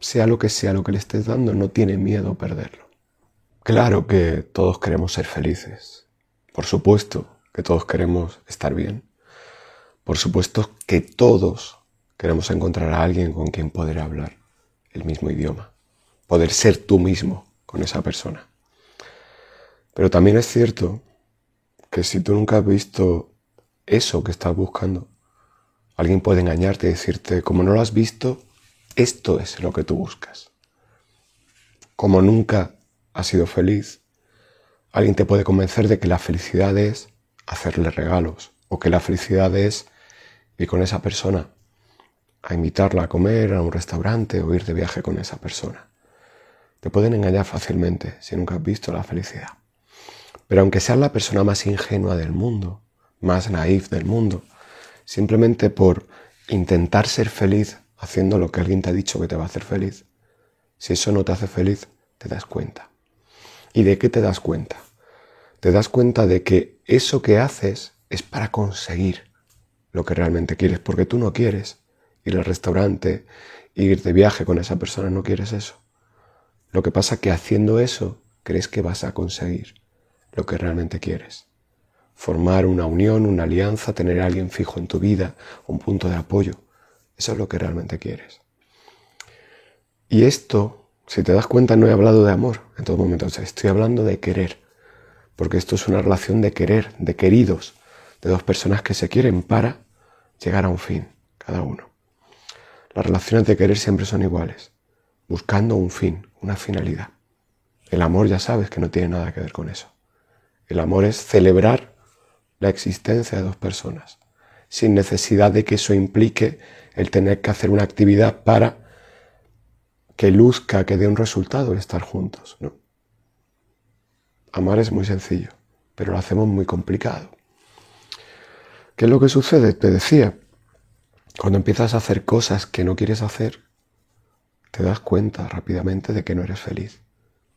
sea lo que sea lo que le estés dando, no tiene miedo a perderlo. Claro que todos queremos ser felices. Por supuesto que todos queremos estar bien. Por supuesto que todos queremos encontrar a alguien con quien poder hablar el mismo idioma. Poder ser tú mismo con esa persona. Pero también es cierto que si tú nunca has visto eso que estás buscando, alguien puede engañarte y decirte, como no lo has visto, esto es lo que tú buscas. Como nunca has sido feliz, alguien te puede convencer de que la felicidad es hacerle regalos o que la felicidad es ir con esa persona a invitarla a comer a un restaurante o ir de viaje con esa persona. Te pueden engañar fácilmente si nunca has visto la felicidad. Pero aunque seas la persona más ingenua del mundo, más naif del mundo, simplemente por intentar ser feliz haciendo lo que alguien te ha dicho que te va a hacer feliz, si eso no te hace feliz, te das cuenta. ¿Y de qué te das cuenta? Te das cuenta de que eso que haces es para conseguir lo que realmente quieres, porque tú no quieres ir al restaurante, ir de viaje con esa persona, no quieres eso. Lo que pasa es que haciendo eso crees que vas a conseguir lo que realmente quieres. Formar una unión, una alianza, tener a alguien fijo en tu vida, un punto de apoyo. Eso es lo que realmente quieres. Y esto, si te das cuenta, no he hablado de amor en todo momento. estoy hablando de querer. Porque esto es una relación de querer, de queridos, de dos personas que se quieren para llegar a un fin, cada uno. Las relaciones de querer siempre son iguales, buscando un fin, una finalidad. El amor ya sabes que no tiene nada que ver con eso. El amor es celebrar la existencia de dos personas, sin necesidad de que eso implique el tener que hacer una actividad para que luzca, que dé un resultado el estar juntos. ¿no? Amar es muy sencillo, pero lo hacemos muy complicado. ¿Qué es lo que sucede? Te decía, cuando empiezas a hacer cosas que no quieres hacer, te das cuenta rápidamente de que no eres feliz.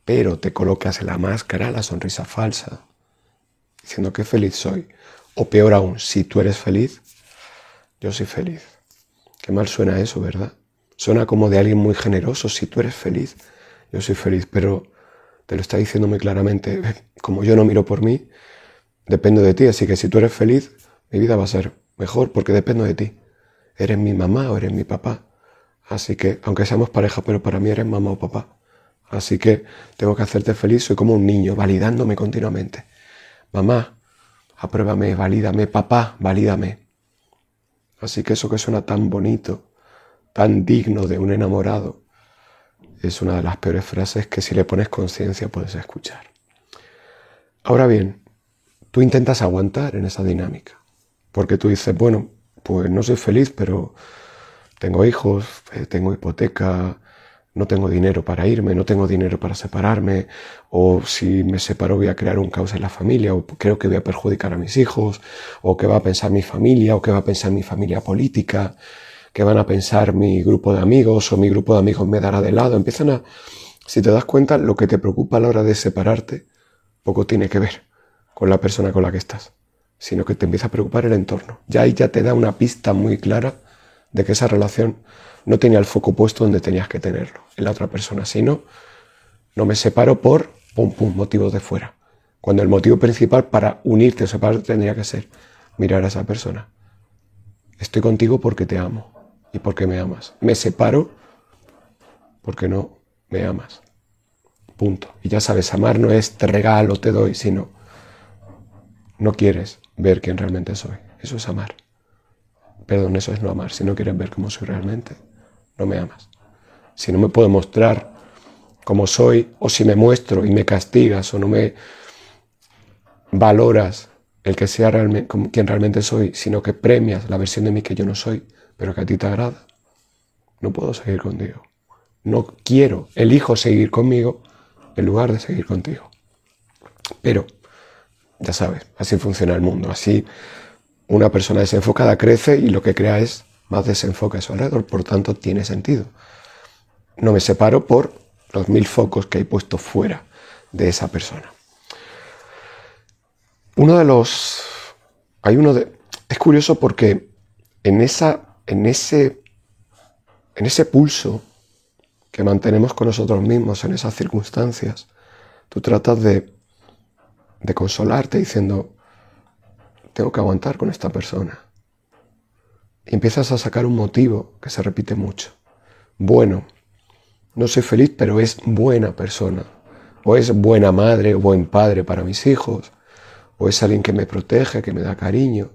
Pero te colocas en la máscara, la sonrisa falsa, diciendo que feliz soy. O peor aún, si tú eres feliz, yo soy feliz. Qué mal suena eso, ¿verdad? Suena como de alguien muy generoso. Si tú eres feliz, yo soy feliz. Pero te lo está diciendo muy claramente. Como yo no miro por mí, dependo de ti. Así que si tú eres feliz, mi vida va a ser mejor porque dependo de ti. Eres mi mamá o eres mi papá. Así que, aunque seamos pareja, pero para mí eres mamá o papá. Así que tengo que hacerte feliz. Soy como un niño, validándome continuamente. Mamá, apruébame, valídame, papá, valídame. Así que eso que suena tan bonito, tan digno de un enamorado, es una de las peores frases que si le pones conciencia puedes escuchar. Ahora bien, tú intentas aguantar en esa dinámica, porque tú dices, bueno, pues no soy feliz, pero tengo hijos, eh, tengo hipoteca, no tengo dinero para irme, no tengo dinero para separarme, o si me separo voy a crear un caos en la familia, o creo que voy a perjudicar a mis hijos, o qué va a pensar mi familia, o qué va a pensar mi familia política, qué van a pensar mi grupo de amigos, o mi grupo de amigos me dará de lado. Empiezan a, si te das cuenta, lo que te preocupa a la hora de separarte, poco tiene que ver con la persona con la que estás, sino que te empieza a preocupar el entorno. Ya ahí ya te da una pista muy clara de que esa relación no tenía el foco puesto donde tenías que tenerlo, en la otra persona, sino no me separo por pum pum motivos de fuera. Cuando el motivo principal para unirte o separarte tendría que ser mirar a esa persona. Estoy contigo porque te amo y porque me amas. Me separo porque no me amas. Punto. Y ya sabes, amar no es te regalo, te doy, sino no quieres ver quién realmente soy. Eso es amar. Perdón, eso es no amar. Si no quieres ver cómo soy realmente, no me amas. Si no me puedo mostrar como soy, o si me muestro y me castigas, o no me valoras el que sea realmente, quien realmente soy, sino que premias la versión de mí que yo no soy, pero que a ti te agrada, no puedo seguir contigo. No quiero, elijo seguir conmigo en lugar de seguir contigo. Pero, ya sabes, así funciona el mundo. Así una persona desenfocada crece y lo que crea es más desenfoque a su alrededor, por tanto tiene sentido. No me separo por los mil focos que hay puesto fuera de esa persona. Uno de los... Hay uno de... Es curioso porque en, esa, en, ese, en ese pulso que mantenemos con nosotros mismos en esas circunstancias, tú tratas de, de consolarte diciendo, tengo que aguantar con esta persona. Y empiezas a sacar un motivo que se repite mucho. Bueno, no soy feliz, pero es buena persona. O es buena madre o buen padre para mis hijos. O es alguien que me protege, que me da cariño.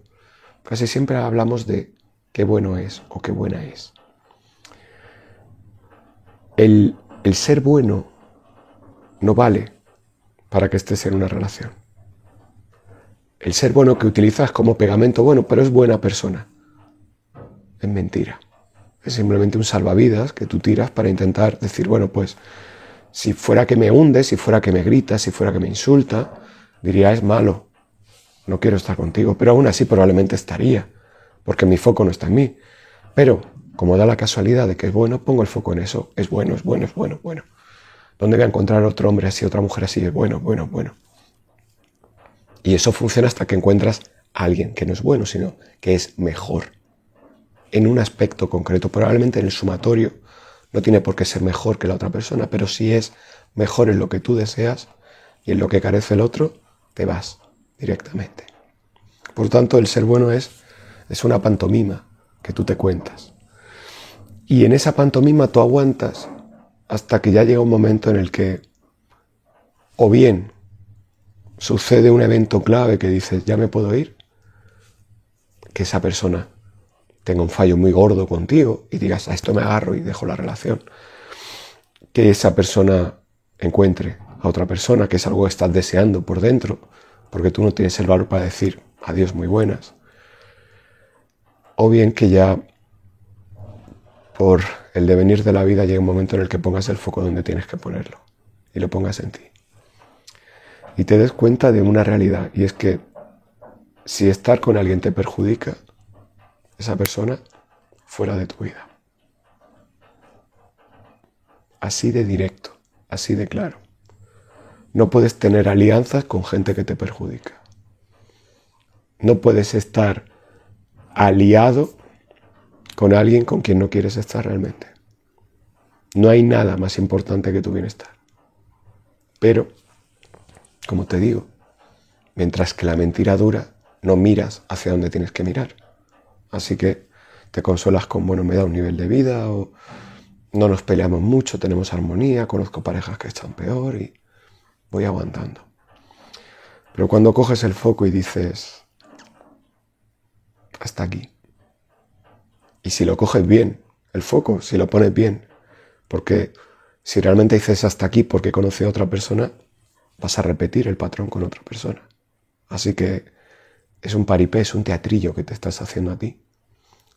Casi siempre hablamos de qué bueno es o qué buena es. El, el ser bueno no vale para que estés en una relación. El ser bueno que utilizas como pegamento, bueno, pero es buena persona. Es mentira. Es simplemente un salvavidas que tú tiras para intentar decir, bueno, pues si fuera que me hunde, si fuera que me grita, si fuera que me insulta, diría es malo, no quiero estar contigo, pero aún así probablemente estaría, porque mi foco no está en mí. Pero, como da la casualidad de que es bueno, pongo el foco en eso, es bueno, es bueno, es bueno, bueno. ¿Dónde voy a encontrar otro hombre así, otra mujer así? Es bueno, bueno, bueno. Y eso funciona hasta que encuentras a alguien que no es bueno, sino que es mejor en un aspecto concreto. Probablemente en el sumatorio no tiene por qué ser mejor que la otra persona, pero si es mejor en lo que tú deseas y en lo que carece el otro, te vas directamente. Por tanto, el ser bueno es, es una pantomima que tú te cuentas. Y en esa pantomima tú aguantas hasta que ya llega un momento en el que o bien sucede un evento clave que dices, ya me puedo ir, que esa persona tenga un fallo muy gordo contigo y digas, a esto me agarro y dejo la relación. Que esa persona encuentre a otra persona, que es algo que estás deseando por dentro, porque tú no tienes el valor para decir adiós muy buenas. O bien que ya por el devenir de la vida llega un momento en el que pongas el foco donde tienes que ponerlo y lo pongas en ti. Y te des cuenta de una realidad y es que si estar con alguien te perjudica, esa persona fuera de tu vida. Así de directo, así de claro. No puedes tener alianzas con gente que te perjudica. No puedes estar aliado con alguien con quien no quieres estar realmente. No hay nada más importante que tu bienestar. Pero, como te digo, mientras que la mentira dura, no miras hacia donde tienes que mirar. Así que te consuelas con, bueno, me da un nivel de vida o no nos peleamos mucho, tenemos armonía, conozco parejas que están peor y voy aguantando. Pero cuando coges el foco y dices, hasta aquí, y si lo coges bien, el foco, si lo pones bien, porque si realmente dices hasta aquí porque conoce a otra persona, vas a repetir el patrón con otra persona. Así que es un paripé, es un teatrillo que te estás haciendo a ti.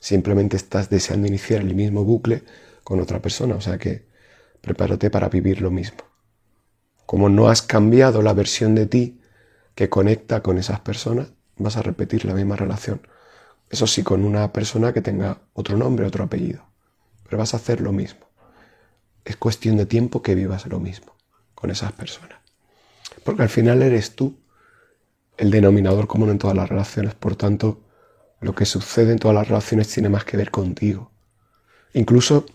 Simplemente estás deseando iniciar el mismo bucle con otra persona. O sea que prepárate para vivir lo mismo. Como no has cambiado la versión de ti que conecta con esas personas, vas a repetir la misma relación. Eso sí, con una persona que tenga otro nombre, otro apellido. Pero vas a hacer lo mismo. Es cuestión de tiempo que vivas lo mismo con esas personas. Porque al final eres tú el denominador común en todas las relaciones. Por tanto, lo que sucede en todas las relaciones tiene más que ver contigo. Incluso,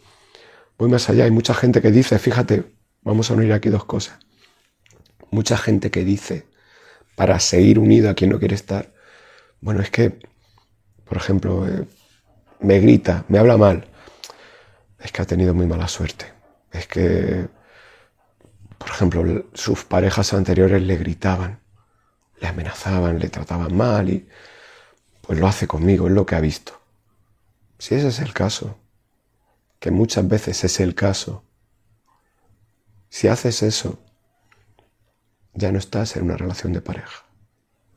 voy más allá, hay mucha gente que dice, fíjate, vamos a unir aquí dos cosas. Mucha gente que dice, para seguir unido a quien no quiere estar, bueno, es que, por ejemplo, eh, me grita, me habla mal, es que ha tenido muy mala suerte. Es que, por ejemplo, sus parejas anteriores le gritaban, le amenazaban, le trataban mal y pues lo hace conmigo, es lo que ha visto. Si ese es el caso, que muchas veces es el caso, si haces eso, ya no estás en una relación de pareja.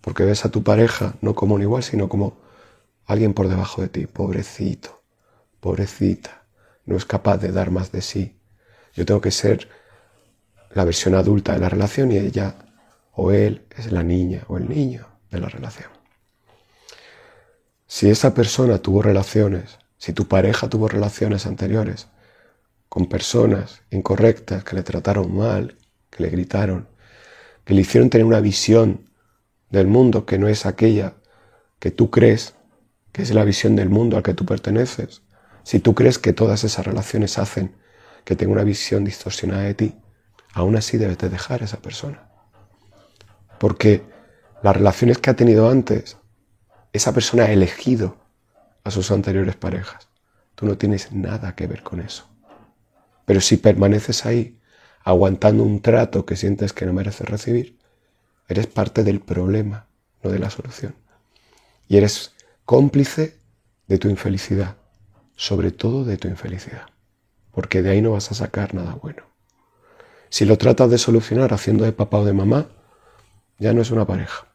Porque ves a tu pareja no como un igual, sino como alguien por debajo de ti. Pobrecito, pobrecita, no es capaz de dar más de sí. Yo tengo que ser la versión adulta de la relación y ella o él es la niña o el niño de la relación. Si esa persona tuvo relaciones, si tu pareja tuvo relaciones anteriores con personas incorrectas que le trataron mal, que le gritaron, que le hicieron tener una visión del mundo que no es aquella que tú crees que es la visión del mundo al que tú perteneces, si tú crees que todas esas relaciones hacen que tenga una visión distorsionada de ti, aún así debes de dejar a esa persona. Porque las relaciones que ha tenido antes, esa persona ha elegido a sus anteriores parejas. Tú no tienes nada que ver con eso. Pero si permaneces ahí, aguantando un trato que sientes que no mereces recibir, eres parte del problema, no de la solución. Y eres cómplice de tu infelicidad, sobre todo de tu infelicidad, porque de ahí no vas a sacar nada bueno. Si lo tratas de solucionar haciendo de papá o de mamá, ya no es una pareja.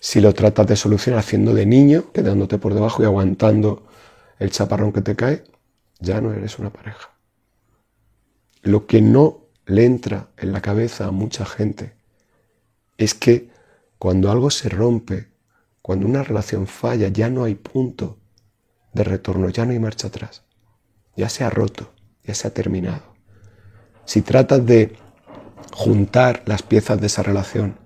Si lo tratas de solucionar haciendo de niño, quedándote por debajo y aguantando el chaparrón que te cae, ya no eres una pareja. Lo que no le entra en la cabeza a mucha gente es que cuando algo se rompe, cuando una relación falla, ya no hay punto de retorno, ya no hay marcha atrás. Ya se ha roto, ya se ha terminado. Si tratas de juntar las piezas de esa relación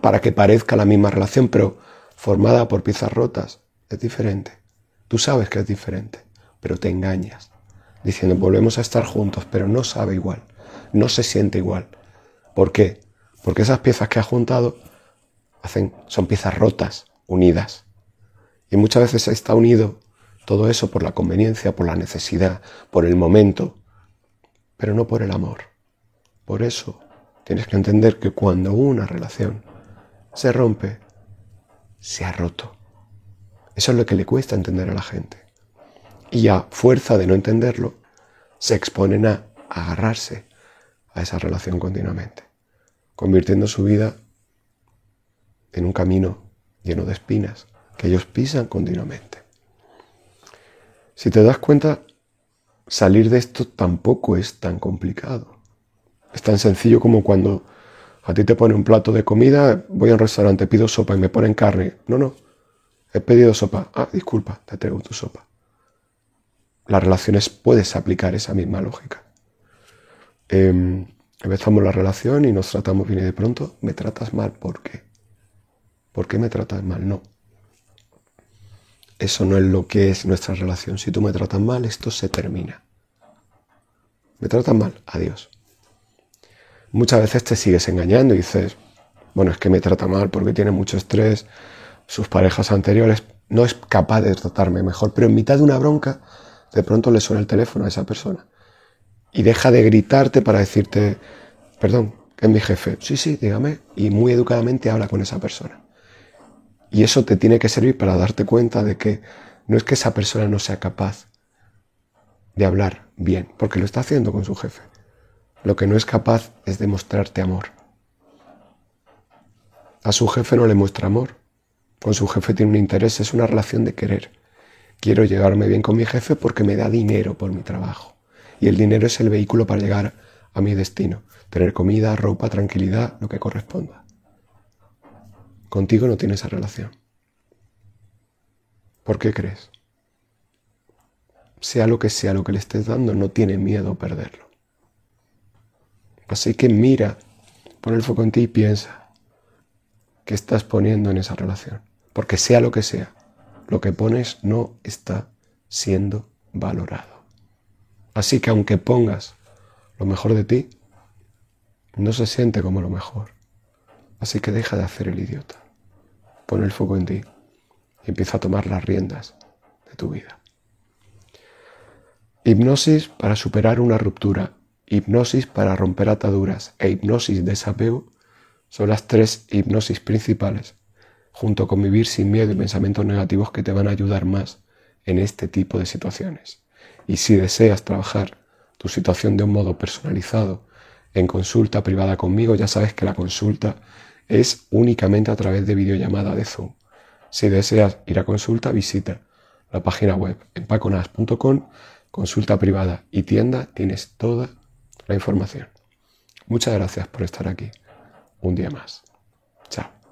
para que parezca la misma relación, pero formada por piezas rotas, es diferente. Tú sabes que es diferente, pero te engañas, diciendo volvemos a estar juntos, pero no sabe igual, no se siente igual. ¿Por qué? Porque esas piezas que has juntado son piezas rotas, unidas. Y muchas veces está unido todo eso por la conveniencia, por la necesidad, por el momento, pero no por el amor. Por eso tienes que entender que cuando una relación se rompe, se ha roto. Eso es lo que le cuesta entender a la gente. Y a fuerza de no entenderlo, se exponen a agarrarse a esa relación continuamente, convirtiendo su vida en un camino lleno de espinas que ellos pisan continuamente. Si te das cuenta, salir de esto tampoco es tan complicado. Es tan sencillo como cuando a ti te pone un plato de comida, voy a un restaurante, pido sopa y me ponen carne. No, no, he pedido sopa. Ah, disculpa, te traigo tu sopa. Las relaciones puedes aplicar esa misma lógica. Eh, empezamos la relación y nos tratamos bien y de pronto me tratas mal. ¿Por qué? ¿Por qué me tratas mal? No. Eso no es lo que es nuestra relación. Si tú me tratas mal, esto se termina. Me tratas mal, adiós. Muchas veces te sigues engañando y dices, bueno, es que me trata mal porque tiene mucho estrés, sus parejas anteriores, no es capaz de tratarme mejor, pero en mitad de una bronca, de pronto le suena el teléfono a esa persona y deja de gritarte para decirte, perdón, es mi jefe. Sí, sí, dígame. Y muy educadamente habla con esa persona. Y eso te tiene que servir para darte cuenta de que no es que esa persona no sea capaz de hablar bien, porque lo está haciendo con su jefe. Lo que no es capaz es de mostrarte amor. A su jefe no le muestra amor. Con su jefe tiene un interés, es una relación de querer. Quiero llegarme bien con mi jefe porque me da dinero por mi trabajo. Y el dinero es el vehículo para llegar a mi destino. Tener comida, ropa, tranquilidad, lo que corresponda. Contigo no tiene esa relación. ¿Por qué crees? Sea lo que sea lo que le estés dando, no tiene miedo a perderlo. Así que mira, pon el foco en ti y piensa qué estás poniendo en esa relación. Porque sea lo que sea, lo que pones no está siendo valorado. Así que aunque pongas lo mejor de ti, no se siente como lo mejor. Así que deja de hacer el idiota. Pon el foco en ti y empieza a tomar las riendas de tu vida. Hipnosis para superar una ruptura, hipnosis para romper ataduras e hipnosis de desapego son las tres hipnosis principales, junto con vivir sin miedo y pensamientos negativos que te van a ayudar más en este tipo de situaciones. Y si deseas trabajar tu situación de un modo personalizado en consulta privada conmigo, ya sabes que la consulta es únicamente a través de videollamada de Zoom. Si deseas ir a consulta, visita la página web empaconas.com, consulta privada y tienda, tienes toda la información. Muchas gracias por estar aquí un día más. Chao.